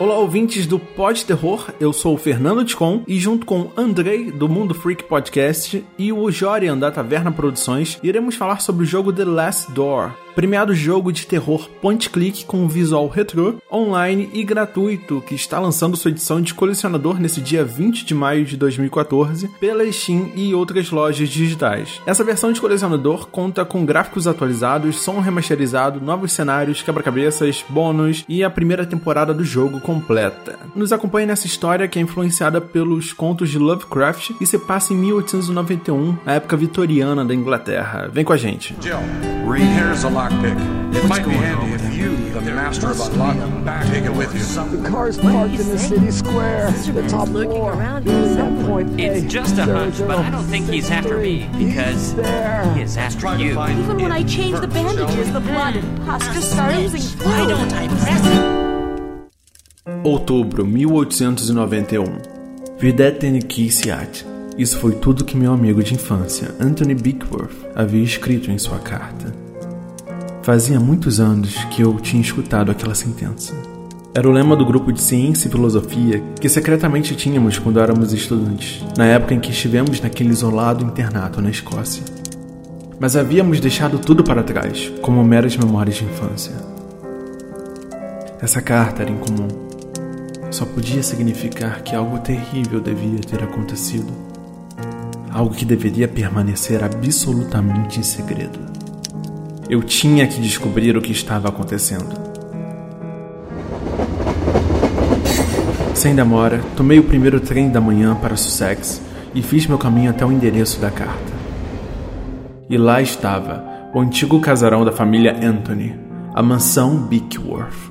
Olá, ouvintes do Pod Terror, eu sou o Fernando Ticon e junto com Andrei do Mundo Freak Podcast e o Jorian da Taverna Produções, iremos falar sobre o jogo The Last Door, premiado jogo de terror point-click com visual retrô, online e gratuito, que está lançando sua edição de colecionador nesse dia 20 de maio de 2014 pela Steam e outras lojas digitais. Essa versão de colecionador conta com gráficos atualizados, som remasterizado, novos cenários, quebra-cabeças, bônus e a primeira temporada do jogo completa. Nos acompanhe nessa história que é influenciada pelos contos de Lovecraft e se passa em 1891, a época vitoriana da Inglaterra. Vem com a gente. Jill, lockpick. It might be handy if you, the master of unlocking, take it with you. The car's parked in the city square. The top looking floor. It's just a hunch, but I don't think he's after me because he is after you. Even when I changed the bandages, the blood and pus just started oozing Why don't I press it? Outubro 1891. Videte Kisiat. Isso foi tudo que meu amigo de infância, Anthony Bickworth, havia escrito em sua carta. Fazia muitos anos que eu tinha escutado aquela sentença. Era o lema do grupo de ciência e filosofia que secretamente tínhamos quando éramos estudantes, na época em que estivemos naquele isolado internato na Escócia. Mas havíamos deixado tudo para trás, como meras memórias de infância. Essa carta era incomum. Só podia significar que algo terrível devia ter acontecido. Algo que deveria permanecer absolutamente em segredo. Eu tinha que descobrir o que estava acontecendo. Sem demora, tomei o primeiro trem da manhã para Sussex e fiz meu caminho até o endereço da carta. E lá estava, o antigo casarão da família Anthony, a mansão Bickworth.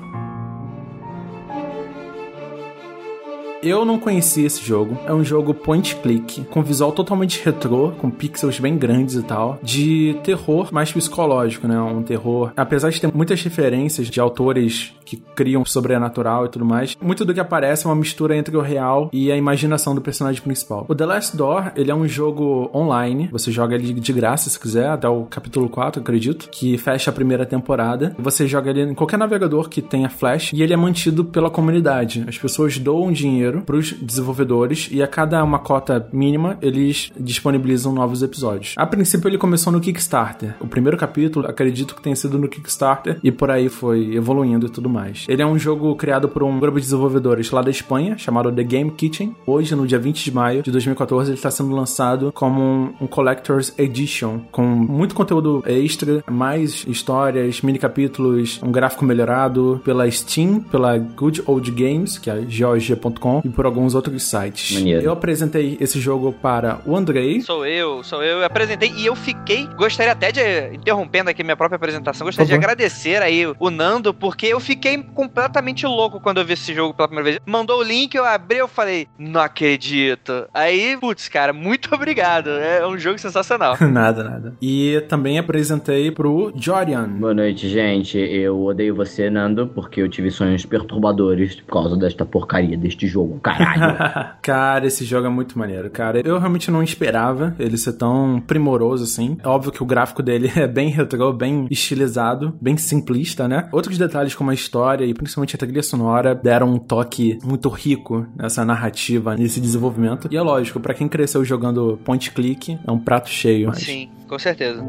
Eu não conhecia esse jogo. É um jogo point click, com visual totalmente retrô, com pixels bem grandes e tal, de terror mais psicológico, né? Um terror, apesar de ter muitas referências de autores que criam sobrenatural e tudo mais, muito do que aparece é uma mistura entre o real e a imaginação do personagem principal. O The Last Door, ele é um jogo online, você joga ele de graça se quiser, até o capítulo 4, acredito, que fecha a primeira temporada. Você joga ele em qualquer navegador que tenha Flash e ele é mantido pela comunidade. As pessoas doam dinheiro para os desenvolvedores e a cada uma cota mínima eles disponibilizam novos episódios. A princípio ele começou no Kickstarter. O primeiro capítulo acredito que tenha sido no Kickstarter e por aí foi evoluindo e tudo mais. Ele é um jogo criado por um grupo de desenvolvedores lá da Espanha chamado The Game Kitchen. Hoje, no dia 20 de maio de 2014, ele está sendo lançado como um, um Collector's Edition com muito conteúdo extra, mais histórias, mini capítulos, um gráfico melhorado pela Steam, pela Good Old Games, que é GOG.com e por alguns outros sites. Maneiro. Eu apresentei esse jogo para o Andrei. Sou eu, sou eu. Eu apresentei e eu fiquei. Gostaria até de, interrompendo aqui minha própria apresentação, gostaria de Por favor. agradecer aí o Nando, porque eu fiquei completamente louco quando eu vi esse jogo pela primeira vez. Mandou o link, eu abri, eu falei, não acredito. Aí, putz, cara, muito obrigado. É um jogo sensacional. nada, nada. E também apresentei pro Jorian. Boa noite, gente. Eu odeio você, Nando, porque eu tive sonhos perturbadores por causa desta porcaria deste jogo. Caralho. cara, esse jogo é muito maneiro, cara. Eu realmente não esperava ele ser tão primoroso assim. É óbvio que o gráfico dele é bem retrô, bem estilizado, bem simplista, né? Outros detalhes como a história e principalmente a trilha sonora deram um toque muito rico nessa narrativa, nesse desenvolvimento. E é lógico, pra quem cresceu jogando point click, é um prato cheio. mas- Sim, com certeza.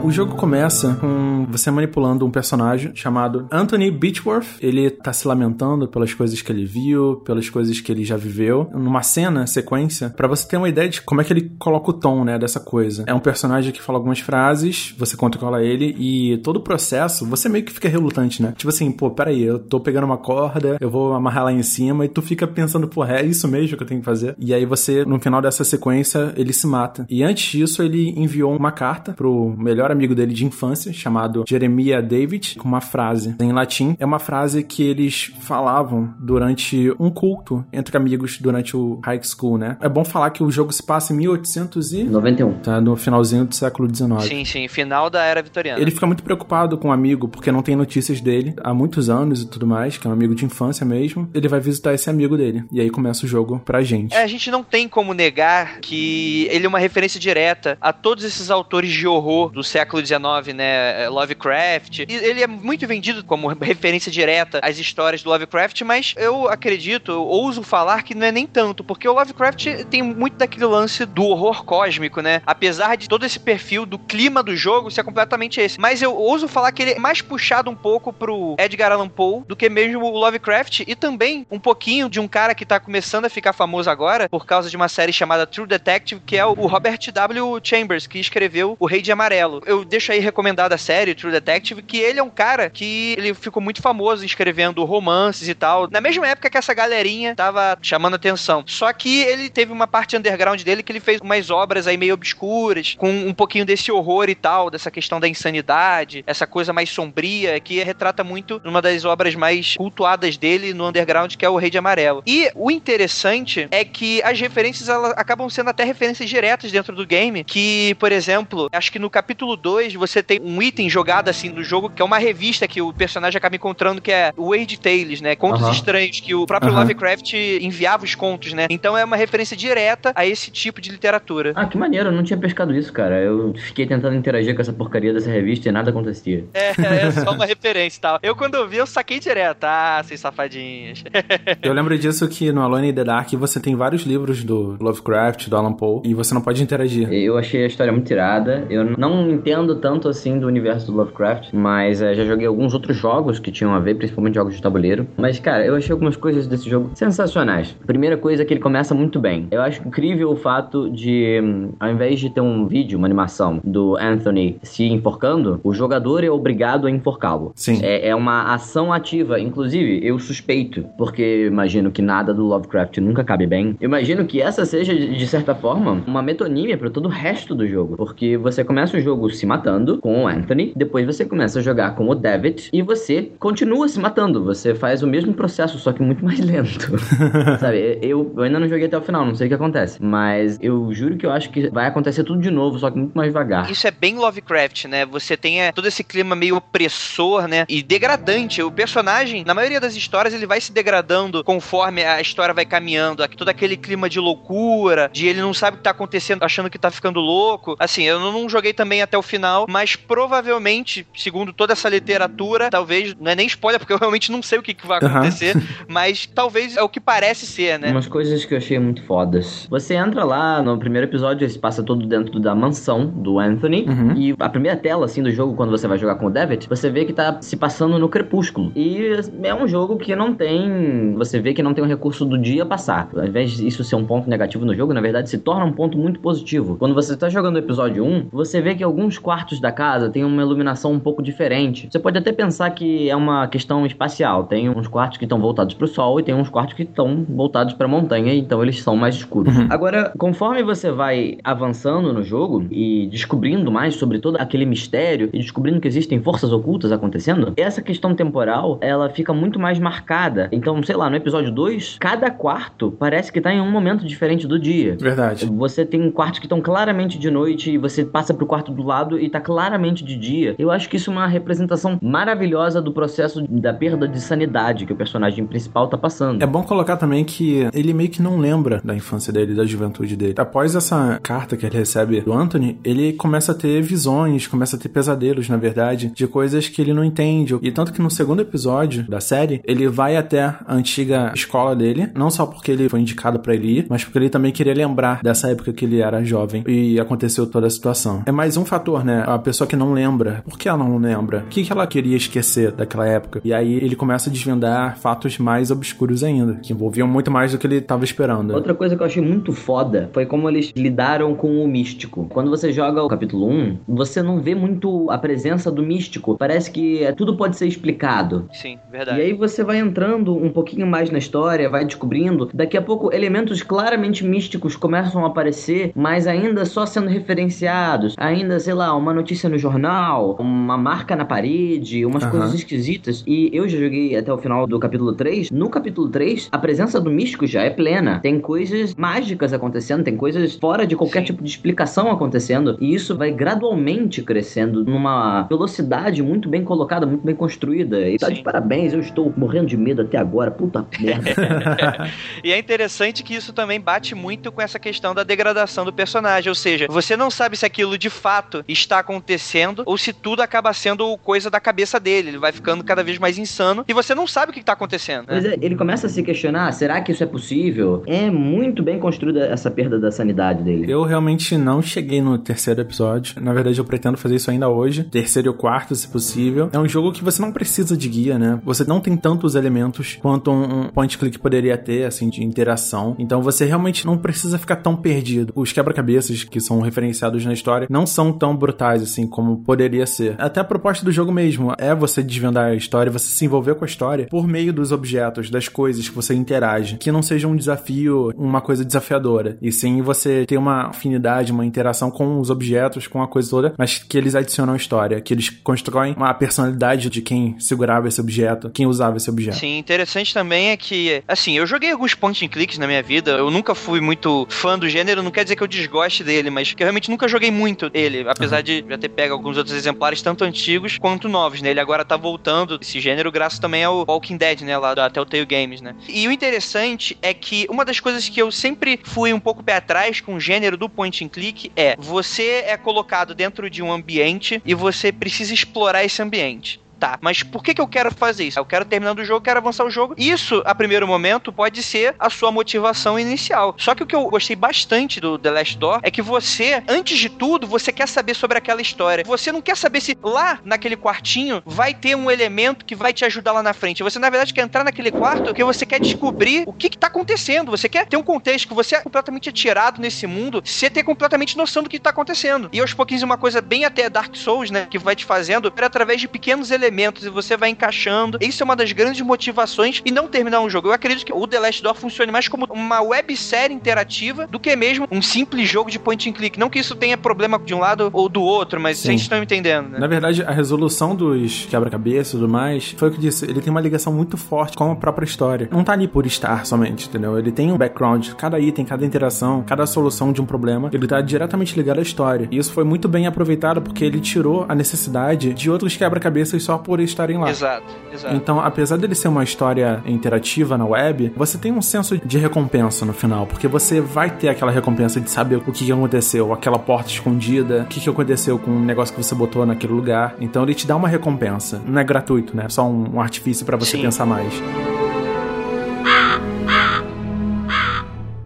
O jogo começa com você manipulando um personagem chamado Anthony Beechworth. Ele tá se lamentando pelas coisas que ele viu, pelas coisas que ele já viveu. Numa cena, sequência, pra você ter uma ideia de como é que ele coloca o tom, né, dessa coisa. É um personagem que fala algumas frases, você controla ele e todo o processo, você meio que fica relutante, né? Tipo assim, pô, peraí, eu tô pegando uma corda, eu vou amarrar lá em cima e tu fica pensando, pô, é isso mesmo que eu tenho que fazer? E aí você, no final dessa sequência, ele se mata. E antes disso, ele enviou uma carta pro melhor amigo dele de infância, chamado Jeremiah David, com uma frase em latim. É uma frase que eles falavam durante um culto entre amigos durante o high school, né? É bom falar que o jogo se passa em 1800 e... 91. Tá no finalzinho do século XIX. Sim, sim, final da era vitoriana. Ele fica muito preocupado com o amigo, porque não tem notícias dele há muitos anos e tudo mais, que é um amigo de infância mesmo. Ele vai visitar esse amigo dele. E aí começa o jogo pra gente. É, a gente não tem como negar que ele é uma referência direta a todos esses autores de horror do século XIX, né? Lovecraft. E ele é muito vendido como referência direta às histórias do Lovecraft, mas eu acredito, eu ouso falar que não é nem tanto, porque o Lovecraft tem muito daquele lance do horror cósmico, né? Apesar de todo esse perfil do clima do jogo ser completamente esse. Mas eu ouso falar que ele é mais puxado um pouco pro Edgar Allan Poe do que mesmo o Lovecraft e também um pouquinho de um cara que tá começando a ficar famoso agora por causa de uma série chamada True Detective, que é o Robert W. Chambers, que escreveu O Rei de Amarelo. Eu deixo aí recomendada a série True Detective, que ele é um cara que ele ficou muito famoso escrevendo romances e tal, na mesma época que essa galerinha tava chamando atenção. Só que ele teve uma parte underground dele que ele fez umas obras aí meio obscuras, com um pouquinho desse horror e tal, dessa questão da insanidade, essa coisa mais sombria, que retrata muito numa das obras mais cultuadas dele no underground, que é O Rei de Amarelo. E o interessante é que as referências acabam sendo até referências diretas dentro do game, que, por exemplo, acho que no capítulo 2 você tem um item jogado assim do jogo, que é uma revista que o personagem acaba encontrando, que é Weird Tales, né? Contos estranhos, que o próprio. Lovecraft enviava os contos, né? Então é uma referência direta a esse tipo de literatura. Ah, que maneiro, eu não tinha pescado isso, cara. Eu fiquei tentando interagir com essa porcaria dessa revista e nada acontecia. É, é só uma referência e tal. Eu, quando eu vi, eu saquei direto. Ah, seus safadinhos. Eu lembro disso que no Alone in the Dark você tem vários livros do Lovecraft, do Alan Poe, e você não pode interagir. Eu achei a história muito irada. Eu não entendo tanto assim do universo do Lovecraft, mas eh, já joguei alguns outros jogos que tinham a ver, principalmente jogos de tabuleiro. Mas, cara, eu achei algumas coisas desse jogo sensacionais. Primeira coisa é que ele começa muito bem. Eu acho incrível o fato de, ao invés de ter um vídeo, uma animação do Anthony se enforcando, o jogador é obrigado a enforcá-lo. Sim. É, é uma ação ativa. Inclusive, eu suspeito, porque imagino que nada do Lovecraft nunca cabe bem. Eu imagino que essa seja, de de certa forma, uma metonímia para todo o resto do jogo. Porque você começa o jogo se matando com o Anthony, depois você começa a jogar com o David e você continua se matando. Você faz o mesmo processo, só que muito mais lento. Sabe, eu, eu ainda não joguei até o final, não sei o que acontece. Mas eu juro que eu acho que vai acontecer tudo de novo, só que muito mais devagar. Isso é bem Lovecraft, né? Você tem é, todo esse clima meio opressor, né? E degradante. O personagem, na maioria das histórias, ele vai se degradando conforme a história vai caminhando. Aqui, Todo aquele clima de loucura, de ele não sabe o que tá acontecendo, achando que tá ficando louco. Assim, eu não joguei também até o final, mas provavelmente, segundo toda essa literatura, talvez, não é nem spoiler, porque eu realmente não sei o que, que vai acontecer, mas talvez é o que parece ser, né? Umas coisas que eu achei muito fodas. Você entra lá no primeiro episódio, ele se passa todo dentro da mansão do Anthony. Uhum. E a primeira tela, assim, do jogo, quando você vai jogar com o David, você vê que tá se passando no crepúsculo. E é um jogo que não tem. Você vê que não tem o recurso do dia passar. Ao invés disso ser um ponto negativo no jogo, na verdade se torna um ponto muito positivo. Quando você tá jogando o episódio 1, você vê que alguns quartos da casa têm uma iluminação um pouco diferente. Você pode até pensar que é uma questão espacial. Tem uns quartos que estão voltados pro sol e tem uns quartos que estão voltados pra montanha, então eles são mais escuros. Uhum. Agora, conforme você vai avançando no jogo e descobrindo mais sobre todo aquele mistério e descobrindo que existem forças ocultas acontecendo, essa questão temporal, ela fica muito mais marcada. Então, sei lá, no episódio 2, cada quarto parece que tá em um momento diferente do dia. Verdade. Você tem quartos que estão claramente de noite e você passa pro quarto do lado e tá claramente de dia. Eu acho que isso é uma representação maravilhosa do processo da perda de sanidade que o personagem principal tá passando. É bom colocar também que ele meio que não lembra da infância dele, da juventude dele. Após essa carta que ele recebe do Anthony, ele começa a ter visões, começa a ter pesadelos, na verdade, de coisas que ele não entende. E tanto que no segundo episódio da série, ele vai até a antiga escola dele, não só porque ele foi indicado pra ele ir, mas porque ele também queria lembrar dessa época que ele era jovem e aconteceu toda a situação. É mais um fator, né? A pessoa que não lembra. Por que ela não lembra? O que ela queria esquecer daquela época? E aí ele começa a desvendar fatos mais obscuros ainda, que envolviam muito mais do que ele estava esperando. Outra coisa que eu achei muito foda foi como eles lidaram com o místico. Quando você joga o capítulo 1, você não vê muito a presença do místico. Parece que é, tudo pode ser explicado. Sim, E verdade. aí você vai entrando um pouquinho mais na história, vai descobrindo. Daqui a pouco, elementos claramente místicos começam a aparecer, mas ainda só sendo referenciados. Ainda, sei lá, uma notícia no jornal, uma marca na parede, umas coisas esquisitas. E eu já joguei até o final do capítulo 3. No capítulo 3, a presença do místico já é plena. Tem coisas mágicas acontecendo, tem coisas fora de qualquer Sim. tipo de explicação acontecendo. E isso vai gradualmente crescendo numa velocidade muito bem colocada, muito bem construída. E tá Sim. de parabéns, eu estou morrendo de medo até agora. Puta merda. E é interessante que isso também bate muito com essa questão da degradação do personagem. Ou seja, você não sabe se aquilo de fato está acontecendo ou se tudo acaba sendo coisa da cabeça dele. Ele vai ficando cada vez mais insano e você não sabe o que está acontecendo. Né? Mas é, ele começa a se questionar: será que isso é possível? É muito bem construída essa perda da sanidade dele. Eu realmente não cheguei no terceiro episódio. Na verdade, eu pretendo fazer isso ainda hoje. Terceiro e o quarto, se possível. É um jogo que você não precisa de guia, né? Você não tem tantos elementos quanto um point click poderia ter, assim, de interação. Então você realmente não precisa ficar tão perdido. Os quebra-cabeças que são referenciados na história não são tão brutais, assim, como poderia ser. Até a proposta do jogo mesmo é você desvendar a história, você se envolver com a história por meio dos objetos, das coisas que você interage. Que não seja um desafio, uma coisa desafiadora. E sim você ter uma afinidade, uma interação com os objetos, com a coisa toda, mas que eles adicionam história, que eles constroem uma personalidade de quem segurava esse objeto, quem usava esse objeto. Sim, interessante também é que, assim, eu joguei alguns point and clicks na minha vida, eu nunca fui muito fã do gênero, não quer dizer que eu desgoste dele, mas que eu realmente nunca joguei muito ele, apesar uhum. de já ter pego alguns outros exemplares, tanto antigos quanto novos, né? Ele agora tá voltando esse gênero graças também ao Walking Dead, né? Lá da Telltale Games, né? E o interessante é que uma das coisas que eu sempre fui um pouco pé atrás com o gênero do point and click é você é colocado dentro de um ambiente e você precisa explorar esse ambiente mas por que, que eu quero fazer isso? Eu quero terminar o jogo, quero avançar o jogo. Isso, a primeiro momento, pode ser a sua motivação inicial. Só que o que eu gostei bastante do The Last Door é que você, antes de tudo, você quer saber sobre aquela história. Você não quer saber se lá naquele quartinho vai ter um elemento que vai te ajudar lá na frente. Você, na verdade, quer entrar naquele quarto porque você quer descobrir o que, que tá acontecendo. Você quer ter um contexto que você é completamente atirado nesse mundo, você ter completamente noção do que tá acontecendo. E aos pouquinhos, uma coisa bem até Dark Souls, né? Que vai te fazendo através de pequenos elementos elementos e você vai encaixando. Isso é uma das grandes motivações e não terminar um jogo. Eu acredito que o The Last Door funcione mais como uma websérie interativa do que mesmo um simples jogo de point and click. Não que isso tenha problema de um lado ou do outro, mas Sim. vocês estão entendendo, né? Na verdade, a resolução dos quebra-cabeças e tudo mais, foi o que eu disse, ele tem uma ligação muito forte com a própria história. Não tá ali por estar somente, entendeu? Ele tem um background, cada item, cada interação, cada solução de um problema, ele tá diretamente ligado à história. E isso foi muito bem aproveitado porque ele tirou a necessidade de outros quebra-cabeças só por estarem lá. Exato, exato. Então, apesar dele ser uma história interativa na web, você tem um senso de recompensa no final, porque você vai ter aquela recompensa de saber o que, aconteceu, aquela porta escondida, o que, aconteceu com o negócio que você botou naquele lugar. Então, ele te dá uma recompensa. Não é gratuito, né? É só um, um artifício para você Sim. pensar mais.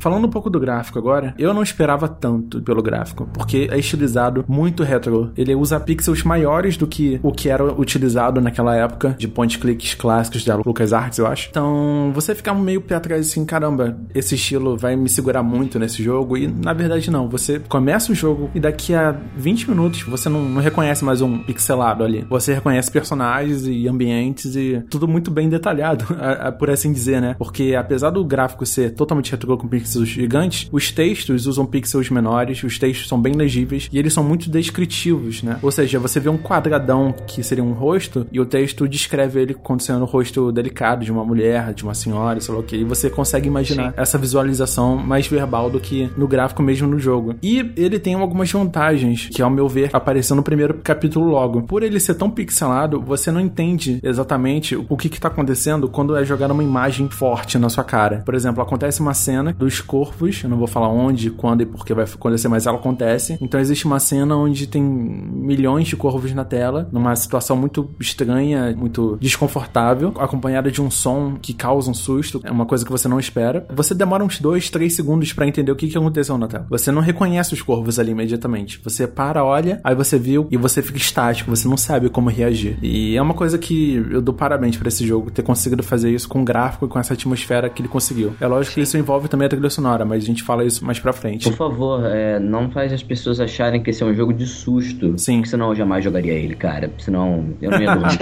Falando um pouco do gráfico agora, eu não esperava tanto pelo gráfico, porque é estilizado muito retro. Ele usa pixels maiores do que o que era utilizado naquela época de point clicks clássicos da LucasArts, eu acho. Então, você fica meio pé atrás assim, caramba, esse estilo vai me segurar muito nesse jogo e na verdade não. Você começa o jogo e daqui a 20 minutos você não, não reconhece mais um pixelado ali. Você reconhece personagens e ambientes e tudo muito bem detalhado, por assim dizer, né? Porque apesar do gráfico ser totalmente retro com pixels pixels gigantes, os textos usam pixels menores, os textos são bem legíveis e eles são muito descritivos, né? Ou seja, você vê um quadradão que seria um rosto e o texto descreve ele como sendo um rosto delicado de uma mulher, de uma senhora, sei lá o que. E você consegue imaginar Sim. essa visualização mais verbal do que no gráfico mesmo no jogo. E ele tem algumas vantagens que, ao meu ver, apareceu no primeiro capítulo logo. Por ele ser tão pixelado, você não entende exatamente o que está acontecendo quando é jogada uma imagem forte na sua cara. Por exemplo, acontece uma cena dos corvos, eu não vou falar onde, quando e por que vai acontecer, mas ela acontece. Então existe uma cena onde tem milhões de corvos na tela, numa situação muito estranha, muito desconfortável, acompanhada de um som que causa um susto, é uma coisa que você não espera. Você demora uns dois, três segundos para entender o que, que aconteceu na tela. Você não reconhece os corvos ali imediatamente. Você para, olha, aí você viu e você fica estático, você não sabe como reagir. E é uma coisa que eu dou parabéns para esse jogo ter conseguido fazer isso com o gráfico e com essa atmosfera que ele conseguiu. É lógico que isso envolve também a trilha sonora, mas a gente fala isso mais pra frente. Por favor, é, não faz as pessoas acharem que esse é um jogo de susto. Sim. Porque senão eu jamais jogaria ele, cara. Senão eu não ia dormir.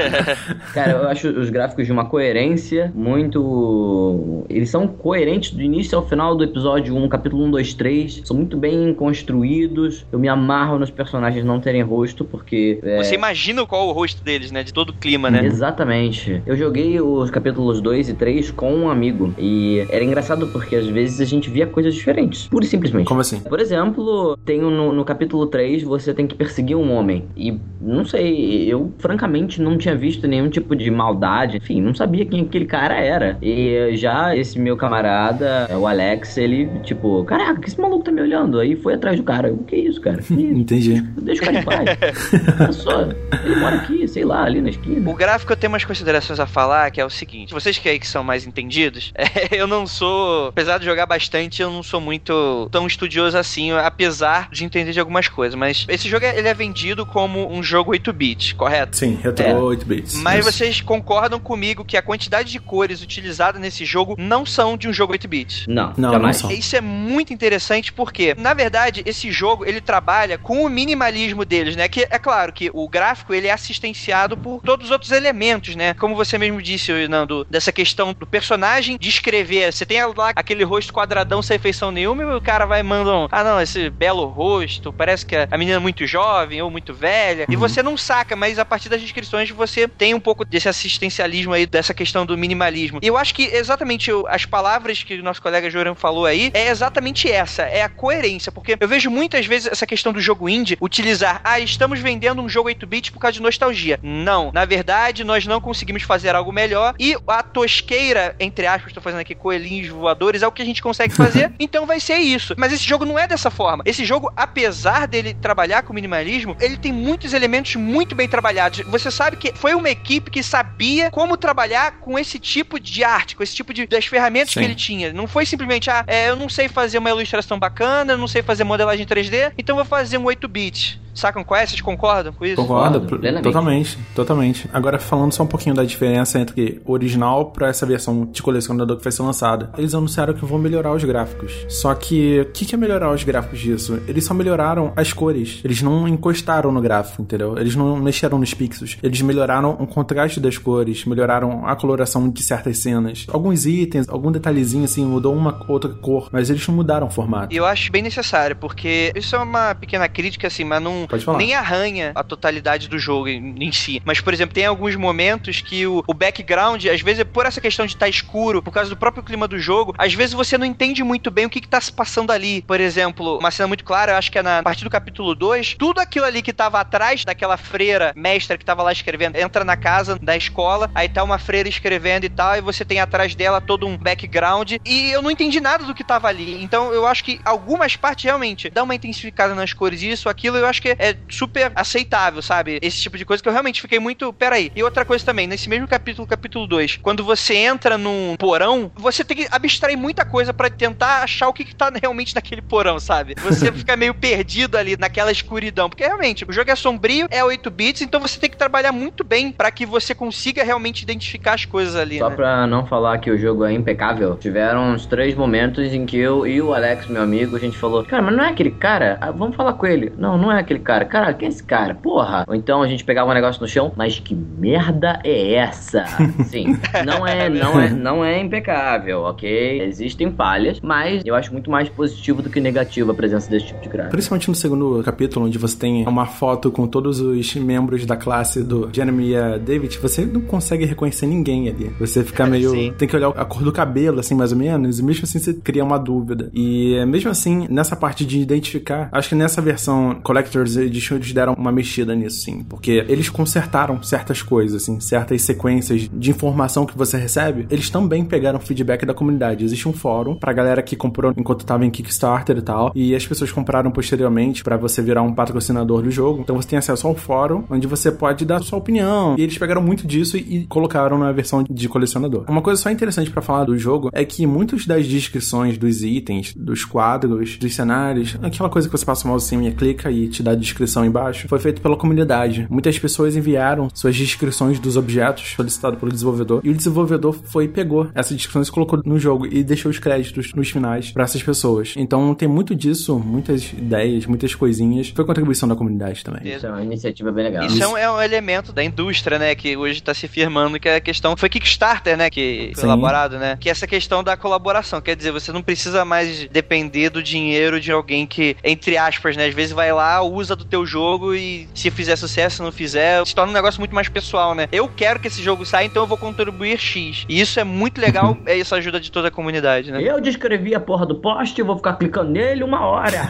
cara, eu acho os gráficos de uma coerência muito. Eles são coerentes do início ao final do episódio 1, capítulo 1, 2, 3. São muito bem construídos. Eu me amarro nos personagens não terem rosto, porque. É... Você imagina qual é o rosto deles, né? De todo o clima, né? Exatamente. Eu joguei os capítulos 2 e 3 com um amigo. E era engraçado porque às vezes a gente gente via coisas diferentes. Pura e simplesmente. Como assim? Por exemplo, tem no, no capítulo 3, você tem que perseguir um homem. E não sei, eu francamente não tinha visto nenhum tipo de maldade. Enfim, não sabia quem aquele cara era. E já esse meu camarada, o Alex, ele, tipo, caraca, que esse maluco tá me olhando? Aí foi atrás do cara. O que é isso, cara? Isso? Entendi. Deixa o cara em paz. Só, ele mora aqui, sei lá, ali na esquina. O gráfico eu tenho umas considerações a falar, que é o seguinte: vocês que aí que são mais entendidos, é, eu não sou, apesar de jogar bastante, eu não sou muito tão estudioso assim, apesar de entender de algumas coisas. Mas esse jogo ele é vendido como um jogo 8-bit, correto? Sim, retro É. 8 bits. Mas Isso. vocês concordam comigo que a quantidade de cores utilizadas nesse jogo não são de um jogo 8-bit? Não, Não, jamais. não são. Isso é muito interessante porque, na verdade, esse jogo ele trabalha com o minimalismo deles, né? Que é claro que o gráfico ele é assistenciado por todos os outros elementos, né? Como você mesmo disse, Nando, dessa questão do personagem de escrever. Você tem lá aquele rosto quadradão sem feição nenhuma e o cara vai mandando, ah não, esse belo rosto, parece que a menina é muito jovem ou muito velha. E você não saca, mas a partir das descrições você tem um pouco desse assistencialismo aí, dessa questão do minimalismo. E eu acho que exatamente as palavras que o nosso colega Joran falou aí é exatamente essa, é a coerência, porque eu vejo muitas vezes essa questão do jogo indie utilizar, ah, estamos vendendo um jogo 8-bit por causa de nostalgia. Não, na verdade, nós não conseguimos fazer algo melhor e a tosqueira, entre aspas, estou fazendo aqui coelhinhos voadores, é o que a gente consegue fazer, então vai ser isso. Mas esse jogo não é dessa forma. Esse jogo, apesar dele trabalhar com minimalismo, ele tem muitos elementos muito bem trabalhados. Você sabe que foi uma equipe que sabia como trabalhar com esse tipo de arte, com esse tipo de das ferramentas Sim. que ele tinha. Não foi simplesmente, ah, é, eu não sei fazer uma ilustração bacana, eu não sei fazer modelagem 3D, então vou fazer um 8-bit. Sacam qual é? Vocês concordam com isso? Concordo, totalmente, totalmente. Agora, falando só um pouquinho da diferença entre o original pra essa versão de colecionador que vai ser lançada. Eles anunciaram que vão melhorar os gráficos. Só que, o que, que é melhorar os gráficos disso? Eles só melhoraram as cores. Eles não encostaram no gráfico, entendeu? Eles não mexeram nos pixels. Eles melhoraram o contraste das cores, melhoraram a coloração de certas cenas. Alguns itens, algum detalhezinho assim, mudou uma outra cor, mas eles não mudaram o formato. E eu acho bem necessário, porque isso é uma pequena crítica, assim, mas não Nem arranha a totalidade do jogo em, em si. Mas, por exemplo, tem alguns momentos que o, o background, às vezes, por essa questão de estar escuro, por causa do próprio clima do jogo, às vezes você não entende muito bem o que, que tá se passando ali. Por exemplo, uma cena muito clara, eu acho que é na partir do capítulo 2, tudo aquilo ali que tava atrás daquela freira mestra que tava lá escrevendo, entra na casa da escola, aí tá uma freira escrevendo e tal, e você tem atrás dela todo um background, e eu não entendi nada do que tava ali. Então eu acho que algumas partes realmente dá uma intensificada nas cores, isso, aquilo, eu acho que é super aceitável, sabe? Esse tipo de coisa que eu realmente fiquei muito. Peraí. E outra coisa também, nesse mesmo capítulo, capítulo 2, quando você entra num porão, você tem que abstrair muita coisa pra tentar achar o que, que tá realmente naquele porão, sabe? Você fica meio perdido ali naquela escuridão. Porque realmente, o jogo é sombrio, é 8 bits, então você tem que trabalhar muito bem pra que você consiga realmente identificar as coisas ali, Só né? pra não falar que o jogo é impecável, tiveram uns três momentos em que eu e o Alex, meu amigo, a gente falou: Cara, mas não é aquele cara? Ah, vamos falar com ele. Não, não é aquele cara. Cara, quem é esse cara? Porra. Ou então a gente pegava um negócio no chão, mas que merda é essa? Sim, não é, não é, não é impecável, ok? Existem falhas, mas eu acho muito mais positivo do que negativo a presença desse tipo de gráfico. Principalmente no segundo capítulo, onde você tem uma foto com todos os membros da classe do Jeremy e David, você não consegue reconhecer ninguém ali. Você fica meio. Sim. Tem que olhar a cor do cabelo, assim, mais ou menos, e mesmo assim você cria uma dúvida. E mesmo assim, nessa parte de identificar, acho que nessa versão Collector's Edition eles deram uma mexida nisso, sim. Porque eles consertaram certas coisas, assim, certas sequências de informação que você recebe, eles também pegaram feedback da comunidade. Existe um fórum pra galera que comprou enquanto tava em Kickstarter e tal, e as pessoas compraram posteriormente pra você virar um patrocinador do jogo. Então você tem acesso ao fórum, onde você pode dar sua opinião. E eles pegaram muito disso e, e colocaram na versão de colecionador. Uma coisa só interessante pra falar do jogo é que muitas das descrições dos itens, dos quadros, dos cenários, aquela coisa que você passa o mouse assim e clica e te dá a descrição embaixo, foi feito pela comunidade. Muitas pessoas enviaram suas descrições dos objetos solicitados pelo desenvolvedor e o desenvolvedor foi e pegou essas descrições e colocou no jogo e deixou os créditos nos finais pra essas pessoas. Então tem muito disso, muitas ideias, muitas coisinhas. Foi contribuição da comunidade também. Isso é uma iniciativa bem legal. Isso é um, é um elemento da indústria, né? Que hoje tá se firmando que é a questão. Foi Kickstarter, né? Que foi Sim. elaborado, né? Que é essa questão da colaboração. Quer dizer, você não precisa mais depender do dinheiro de alguém que, entre aspas, né? Às vezes vai lá, usa usa do teu jogo e se fizer sucesso, se não fizer, se torna um negócio muito mais pessoal, né? Eu quero que esse jogo saia, então eu vou contribuir X. E isso é muito legal, é essa ajuda de toda a comunidade, né? Eu descrevi a porra do poste, vou ficar clicando nele uma hora.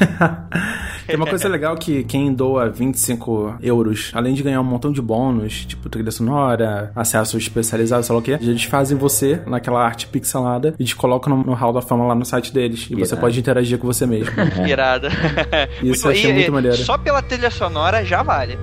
Tem uma coisa legal que quem doa 25 euros, além de ganhar um montão de bônus, tipo trilha sonora, acesso especializado, sei lá o que, eles fazem você naquela arte pixelada e te colocam no, no Hall da Fama lá no site deles. E você Irado. pode interagir com você mesmo. Irada. Isso eu achei muito maneiro. Só pela trilha sonora já vale.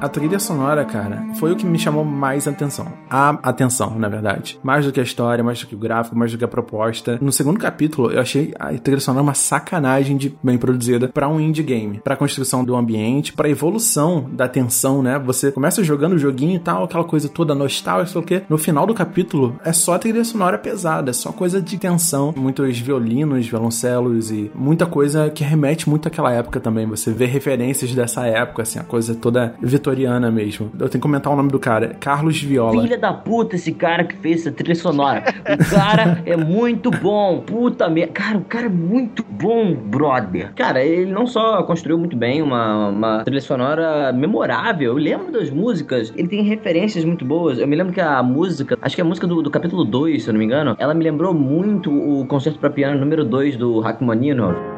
A trilha sonora, cara, foi o que me chamou mais atenção. A atenção, na verdade. Mais do que a história, mais do que o gráfico, mais do que a proposta. No segundo capítulo, eu achei a trilha sonora uma sacanagem de bem produzida para um indie game, para construção do ambiente, para evolução da tensão, né? Você começa jogando o joguinho e tal, aquela coisa toda nostálgica, sei o quê. No final do capítulo, é só trilha sonora pesada, é só coisa de tensão, muitos violinos, violoncelos e muita coisa que remete muito àquela época também. Você vê referências dessa época, assim, a coisa toda vitoriana mesmo. Eu tenho que comentar o nome do cara, Carlos Viola. Filha da puta, esse cara que fez essa trilha sonora. O cara é muito bom. Puta merda. Cara, o cara é muito bom, brother. Cara, ele não só construiu muito bem uma, uma trilha sonora memorável. Eu lembro das músicas. Ele tem referências muito boas. Eu me lembro que a música, acho que é a música do, do capítulo 2, se eu não me engano, ela me lembrou muito o concerto pra piano número 2 do Rachmaninoff.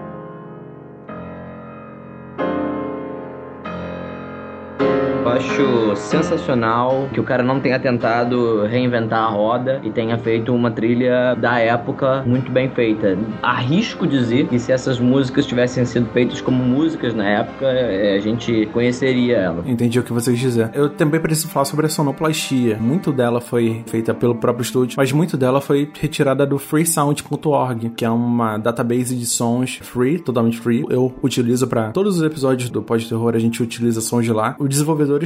Acho sensacional que o cara não tenha tentado reinventar a roda e tenha feito uma trilha da época muito bem feita. Arrisco dizer que se essas músicas tivessem sido feitas como músicas na época, eh, a gente conheceria ela. Entendi o que vocês dizer. Eu também preciso falar sobre a sonoplastia. Muito dela foi feita pelo próprio estúdio, mas muito dela foi retirada do freesound.org, que é uma database de sons free, totalmente free. Eu utilizo para todos os episódios do Pode Terror, a gente utiliza sons de lá. Os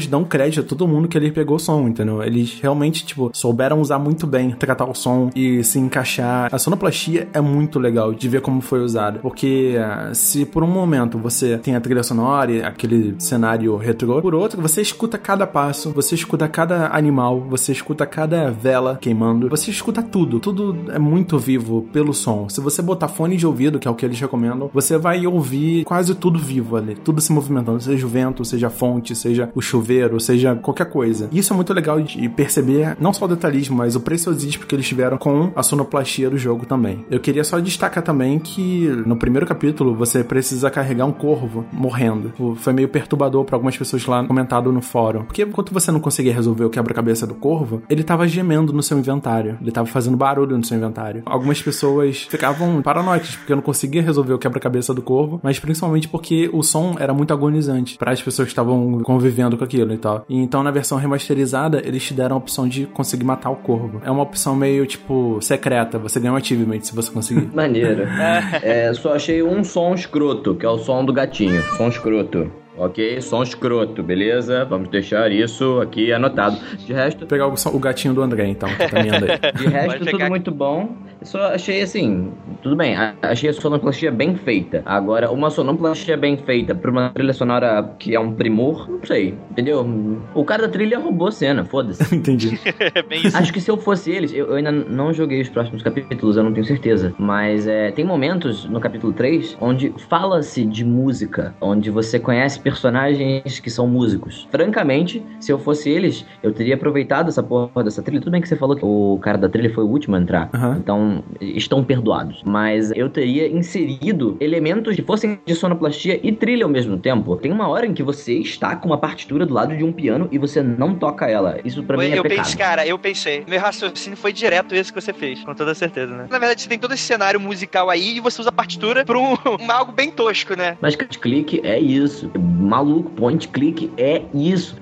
dão crédito a todo mundo que ele pegou o som, entendeu? Eles realmente, tipo, souberam usar muito bem, tratar o som e se encaixar. A sonoplastia é muito legal de ver como foi usada, porque ah, se por um momento você tem a trilha sonora e aquele cenário retrô, por outro, você escuta cada passo, você escuta cada animal, você escuta cada vela queimando, você escuta tudo. Tudo é muito vivo pelo som. Se você botar fone de ouvido, que é o que eles recomendam, você vai ouvir quase tudo vivo ali, tudo se movimentando, seja o vento, seja a fonte, seja o chuveiro, seja qualquer coisa. Isso é muito legal de perceber não só o detalhismo, mas o preciosismo que eles tiveram com a sonoplastia do jogo também. Eu queria só destacar também que no primeiro capítulo você precisa carregar um corvo morrendo. Foi meio perturbador para algumas pessoas lá comentado no fórum. Porque enquanto você não conseguia resolver o quebra-cabeça do corvo, ele tava gemendo no seu inventário. Ele tava fazendo barulho no seu inventário. Algumas pessoas ficavam paranoicas porque não conseguia resolver o quebra-cabeça do corvo, mas principalmente porque o som era muito agonizante para as pessoas que estavam convivendo com aquilo e tal. E então na versão remasterizada, eles te deram a opção de conseguir matar o corvo. É uma opção meio tipo secreta, você ganha um achievement se você conseguir. Maneiro. É, só achei um som escroto, que é o som do gatinho. Som escroto. Ok? Som escroto, beleza? Vamos deixar isso aqui anotado. De resto, Vou pegar o, o gatinho do André, então, que tá aí. de resto tudo muito bom. Só achei assim, tudo bem, achei a sonoplastia bem feita. Agora, uma sonoplastia bem feita pra uma trilha sonora que é um primor, não sei, entendeu? O cara da trilha roubou a cena, foda-se. Entendi. É bem isso. Acho que se eu fosse eles, eu, eu ainda não joguei os próximos capítulos, eu não tenho certeza. Mas é, tem momentos no capítulo 3 onde fala-se de música, onde você conhece personagens que são músicos. Francamente, se eu fosse eles, eu teria aproveitado essa porra dessa trilha. Tudo bem que você falou que o cara da trilha foi o último a entrar, Aham. então estão perdoados. Mas eu teria inserido elementos que fossem de sonoplastia e trilha ao mesmo tempo. Tem uma hora em que você está com uma partitura do lado de um piano e você não toca ela. Isso pra mim é eu pecado. pensei, cara, eu pensei. Meu raciocínio foi direto esse que você fez, com toda certeza, né? Na verdade, você tem todo esse cenário musical aí e você usa a partitura pra um, um algo bem tosco, né? Mas point click é isso. Maluco, point click é isso.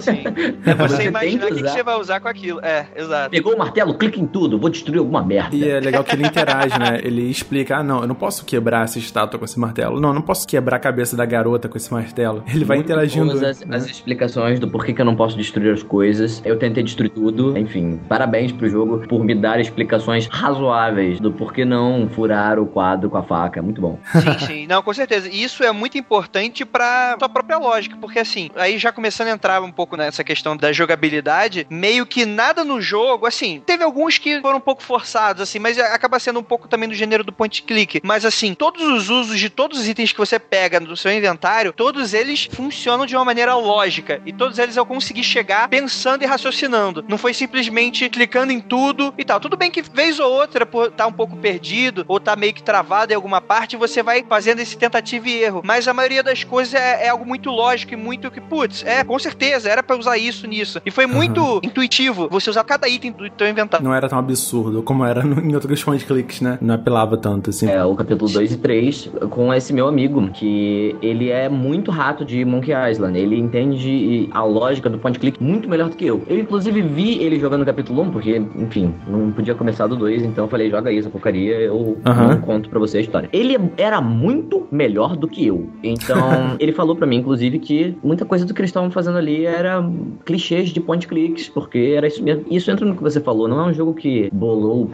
Sim. É você, Você imaginar o que, que você vai usar com aquilo. É, exato. Pegou o martelo, clica em tudo, vou destruir alguma merda. E é legal que ele interage, né? Ele explica: ah, não, eu não posso quebrar essa estátua com esse martelo. Não, eu não posso quebrar a cabeça da garota com esse martelo. Ele vai Muito interagindo. boas As, né? as explicações do porquê que eu não posso destruir as coisas. Eu tentei destruir tudo. Enfim, parabéns pro jogo por me dar explicações razoáveis do porquê não furar o quadro com a faca. Muito bom. Sim, sim. Não, com certeza. E isso é muito importante pra sua própria lógica, porque assim, aí já começando a entrar um pouco nessa questão da jogabilidade, meio que nada no jogo, assim, teve alguns que foram um pouco forçados, assim, mas acaba sendo um pouco também do gênero do point click. Mas assim, todos os usos de todos os itens que você pega no seu inventário, todos eles funcionam de uma maneira lógica. E todos eles eu consegui chegar pensando e raciocinando. Não foi simplesmente clicando em tudo e tal. Tudo bem que vez ou outra, por estar tá um pouco perdido, ou tá meio que travado em alguma parte, você vai fazendo esse tentativa e erro. Mas a maioria das coisas é, é algo muito lógico e muito que, putz, é, com certeza, era para usar isso nisso. E foi muito uhum. intuitivo você usar cada item do teu inventário. Não era tão absurdo como era no, em outros point clicks, né? Não apelava tanto, assim. É, o capítulo 2 e 3, com esse meu amigo, que ele é muito rato de Monkey Island. Ele entende a lógica do point click muito melhor do que eu. Eu, inclusive, vi ele jogando o capítulo 1, porque, enfim, não podia começar do 2, então eu falei, joga isso, porcaria, eu uhum. não conto pra você a história. Ele era muito melhor do que eu. Então, ele falou para mim, inclusive, que muita coisa do que eles estavam fazendo ali era clichês de point clicks, porque era isso mesmo. Isso entra no que você falou, não é um jogo que bolou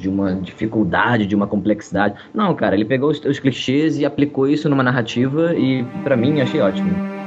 de uma dificuldade, de uma complexidade. Não, cara, ele pegou os, os clichês e aplicou isso numa narrativa e, para mim, achei ótimo.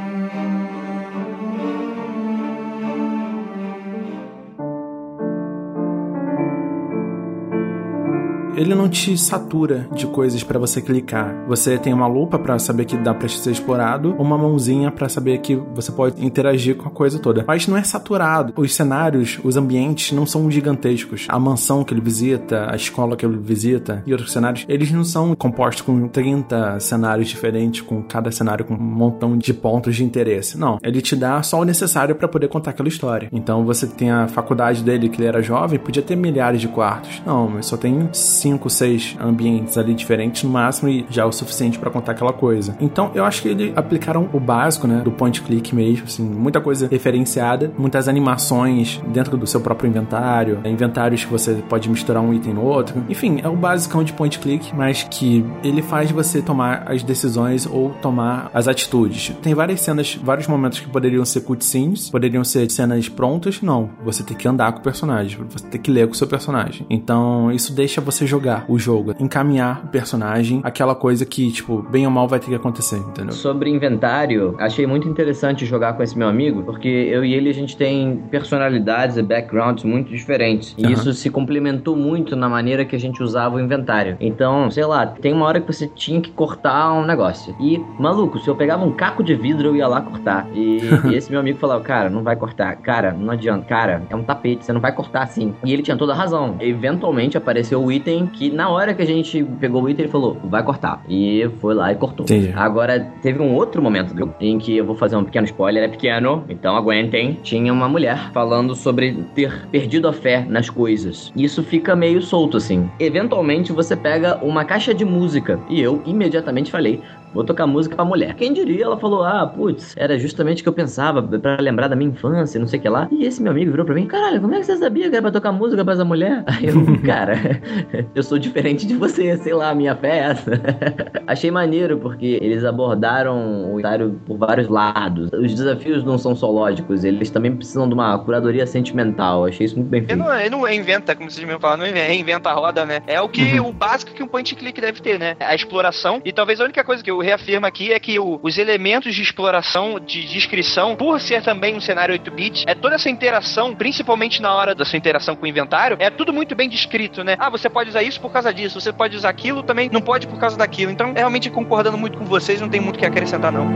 Ele não te satura de coisas para você clicar. Você tem uma lupa para saber que dá para ser explorado, uma mãozinha para saber que você pode interagir com a coisa toda. Mas não é saturado. Os cenários, os ambientes não são gigantescos. A mansão que ele visita, a escola que ele visita e outros cenários, eles não são compostos com 30 cenários diferentes, com cada cenário com um montão de pontos de interesse. Não, ele te dá só o necessário para poder contar aquela história. Então você tem a faculdade dele que ele era jovem, podia ter milhares de quartos. Não, mas só tem cinco, seis ambientes ali diferentes no máximo e já é o suficiente para contar aquela coisa. Então eu acho que eles aplicaram o básico, né, do point click mesmo, assim, muita coisa referenciada, muitas animações dentro do seu próprio inventário, inventários que você pode misturar um item no outro. Enfim, é o basicão de point click, mas que ele faz você tomar as decisões ou tomar as atitudes. Tem várias cenas, vários momentos que poderiam ser cutscenes, poderiam ser cenas prontas, não. Você tem que andar com o personagem, você tem que ler com o seu personagem. Então isso deixa você jogar o jogo, encaminhar o personagem, aquela coisa que, tipo, bem ou mal vai ter que acontecer, entendeu? Sobre inventário, achei muito interessante jogar com esse meu amigo, porque eu e ele a gente tem personalidades e backgrounds muito diferentes. E uhum. isso se complementou muito na maneira que a gente usava o inventário. Então, sei lá, tem uma hora que você tinha que cortar um negócio. E, maluco, se eu pegava um caco de vidro, eu ia lá cortar. E, e esse meu amigo falava, cara, não vai cortar. Cara, não adianta. Cara, é um tapete, você não vai cortar assim. E ele tinha toda a razão. Eventualmente apareceu o item que na hora que a gente pegou o item, ele falou, vai cortar. E foi lá e cortou. Entendi. Agora, teve um outro momento em que eu vou fazer um pequeno spoiler, é pequeno, então aguentem. Tinha uma mulher falando sobre ter perdido a fé nas coisas. Isso fica meio solto, assim. Eventualmente, você pega uma caixa de música. E eu imediatamente falei, vou tocar música pra mulher. Quem diria, ela falou, ah, putz, era justamente o que eu pensava para lembrar da minha infância, não sei o que lá. E esse meu amigo virou pra mim, caralho, como é que você sabia que era pra tocar música pra essa mulher? Aí eu, cara, eu sou diferente de você, sei lá, minha fé é essa. Achei maneiro, porque eles abordaram o Itário por vários lados. Os desafios não são só lógicos, eles também precisam de uma curadoria sentimental. Achei isso muito bem feito. Ele não, ele não inventa, como vocês me falaram, não reinventa a roda, né? É o que uhum. o básico que um point click deve ter, né? A exploração. E talvez a única coisa que eu reafirmo aqui é que o, os elementos de exploração, de descrição, por ser também um cenário 8-bit, é toda essa interação, principalmente na hora da sua interação com o inventário, é tudo muito bem descrito, né? Ah, você pode usar isso por causa disso, você pode usar aquilo, também não pode por causa daquilo. Então, realmente concordando muito com vocês, não tem muito o que acrescentar, não.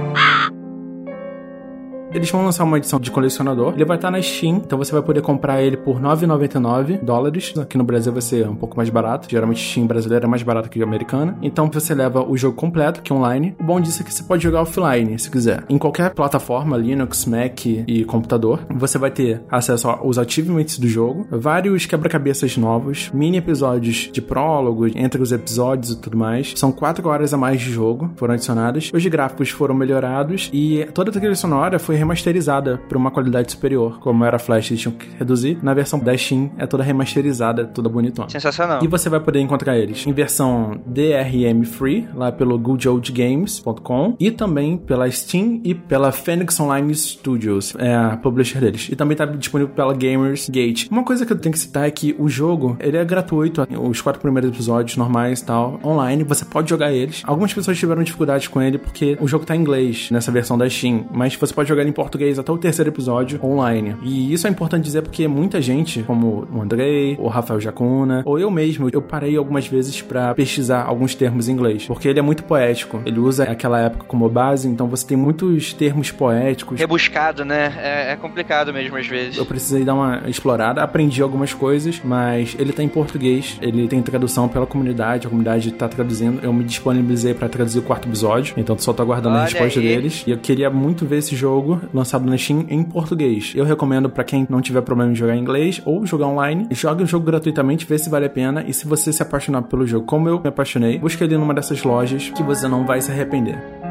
Eles vão lançar uma edição de colecionador. Ele vai estar na Steam, então você vai poder comprar ele por 9,99 dólares. Aqui no Brasil vai ser um pouco mais barato. Geralmente Steam brasileira é mais barato que a americana. Então você leva o jogo completo, que é online. O bom disso é que você pode jogar offline, se quiser. Em qualquer plataforma, Linux, Mac e computador, você vai ter acesso aos achievements do jogo, vários quebra-cabeças novos, mini episódios de prólogo entre os episódios e tudo mais. São 4 horas a mais de jogo, foram adicionadas. Os gráficos foram melhorados e toda a trilha sonora foi remasterizada para uma qualidade superior. Como era Flash, eles tinham que reduzir. Na versão da Steam é toda remasterizada, toda bonitona. Sensacional. E você vai poder encontrar eles em versão DRM Free, lá pelo goodoldgames.com e também pela Steam e pela Phoenix Online Studios, é a publisher deles. E também está disponível pela Gamers Gate. Uma coisa que eu tenho que citar é que o jogo, ele é gratuito, os quatro primeiros episódios normais e tal, online, você pode jogar eles. Algumas pessoas tiveram dificuldade com ele porque o jogo tá em inglês nessa versão da Steam, mas você pode jogar ele português até o terceiro episódio online. E isso é importante dizer porque muita gente, como o Andrei, o Rafael Jacuna, ou eu mesmo, eu parei algumas vezes para pesquisar alguns termos em inglês, porque ele é muito poético. Ele usa aquela época como base, então você tem muitos termos poéticos. Rebuscado, né? É, é complicado mesmo às vezes. Eu precisei dar uma explorada, aprendi algumas coisas, mas ele tá em português, ele tem tradução pela comunidade, a comunidade tá traduzindo. Eu me disponibilizei para traduzir o quarto episódio, então só tô aguardando Olha a resposta aí. deles. E eu queria muito ver esse jogo lançado na Steam em português. Eu recomendo para quem não tiver problema em jogar em inglês ou jogar online, jogue o jogo gratuitamente, vê se vale a pena. E se você se apaixonar pelo jogo como eu me apaixonei, busca ele numa dessas lojas que você não vai se arrepender.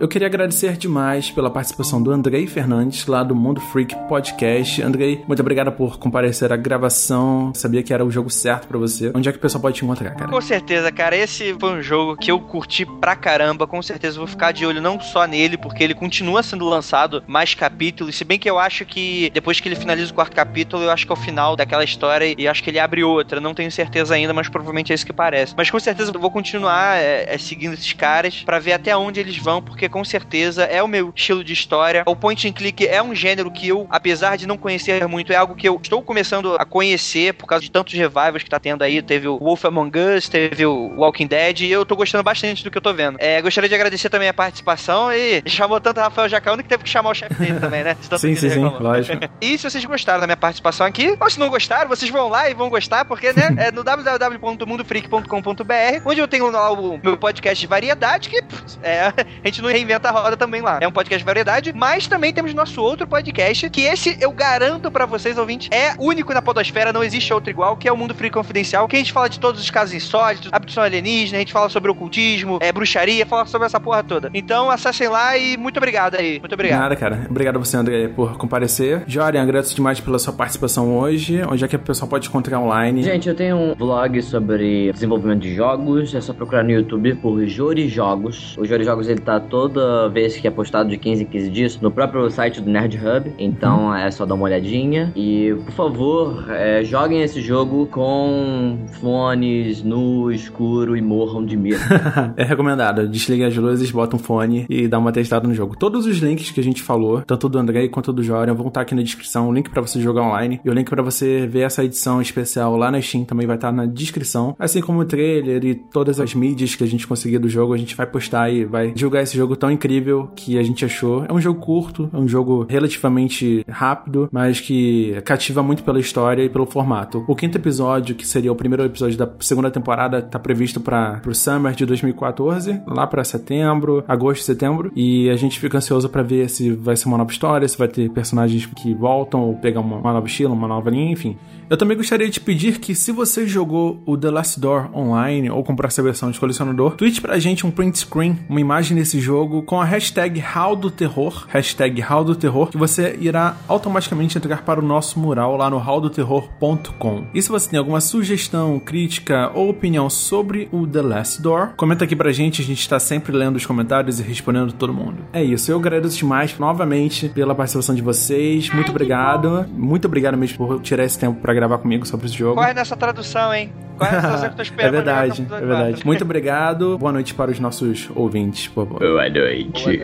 Eu queria agradecer demais pela participação do Andrei Fernandes, lá do Mundo Freak Podcast. Andrei, muito obrigado por comparecer à gravação. Sabia que era o jogo certo pra você. Onde é que o pessoal pode te encontrar, cara? Com certeza, cara, esse foi um jogo que eu curti pra caramba. Com certeza vou ficar de olho não só nele, porque ele continua sendo lançado mais capítulos. Se bem que eu acho que depois que ele finaliza o quarto capítulo, eu acho que é o final daquela história e acho que ele abre outra. Não tenho certeza ainda, mas provavelmente é isso que parece. Mas com certeza eu vou continuar é, é, seguindo esses caras pra ver até onde eles vão, porque com certeza é o meu estilo de história. O point and click é um gênero que eu, apesar de não conhecer muito, é algo que eu estou começando a conhecer por causa de tantos revivals que tá tendo aí. Teve o Wolf Among Us, teve o Walking Dead, e eu tô gostando bastante do que eu tô vendo. É, gostaria de agradecer também a participação e chamou tanto o Rafael Jacaúna que teve que chamar o chefe dele também, né? Sim, sim, sim, lógico. E se vocês gostaram da minha participação aqui, ou se não gostaram, vocês vão lá e vão gostar, porque, né, é no www.mundofreak.com.br, onde eu tenho lá o meu podcast de variedade, que pff, é, a gente não reinventa a roda também lá. É um podcast de variedade, mas também temos nosso outro podcast, que esse eu garanto pra vocês, ouvintes, é único na podosfera, não existe outro igual, que é o Mundo Freak Confidencial, que a gente fala de todos os casos insólitos, abdução alienígena, a gente fala sobre ocultismo, é, bruxaria, fala sobre essa porra toda. Então acessem lá e muito obrigado aí. Muito obrigado. Nada, cara. Obrigado a você, André, por comparecer. Jorian, agradeço demais pela sua participação hoje. Onde é que o pessoal pode encontrar online? Gente, eu tenho um vlog sobre desenvolvimento de jogos. É só procurar no YouTube por Jori Jogos. O Jori Jogos ele tá toda vez que é postado de 15 em 15 dias no próprio site do Nerd Hub. Então é só dar uma olhadinha. E por favor, é, joguem esse jogo com fones no escuro e morram de medo. é recomendado. Desligue as luzes, bota um fone e dá uma testada no jogo. Todos os links que a gente falou, tanto do André quanto do Jorian, vão estar aqui na descrição. O link pra você jogar online e o link pra você ver essa edição especial lá na Steam também vai estar na descrição. Assim como o trailer e todas as mídias que a gente conseguir do jogo, a gente vai postar e vai divulgar esse jogo tão incrível que a gente achou. É um jogo curto, é um jogo relativamente rápido, mas que cativa muito pela história e pelo formato. O quinto episódio, que seria o primeiro episódio da segunda temporada, tá previsto para o Summer de 2014, lá para setembro, agosto, setembro, e a gente fica ansioso para ver se vai ser uma nova história, se vai ter personagens que voltam ou pegar uma, uma nova estilo, uma nova linha, enfim. Eu também gostaria de pedir que se você jogou o The Last Door online ou comprou essa versão de colecionador, tweet pra gente um print screen, uma imagem desse jogo com a hashtag HowDoTerror, hashtag HowDoTerror, que você irá automaticamente entrar para o nosso mural lá no howdoterror.com. E se você tem alguma sugestão, crítica ou opinião sobre o The Last Door, comenta aqui pra gente, a gente está sempre lendo os comentários e respondendo todo mundo. É isso, eu agradeço demais novamente pela participação de vocês, muito obrigado, muito obrigado mesmo por tirar esse tempo pra gravar comigo sobre esse jogo. Corre nessa tradução, hein? Corre nessa tradução que eu tô É esperando. pra verdade, é verdade. Muito obrigado. Boa noite para os nossos ouvintes, por favor. Boa noite.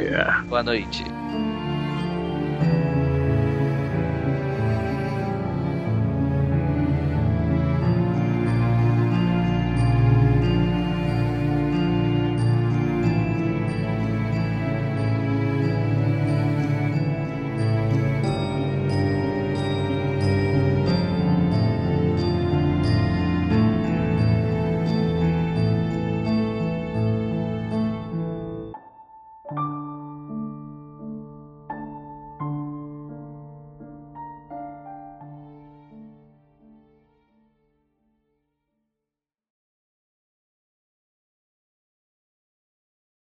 Boa noite.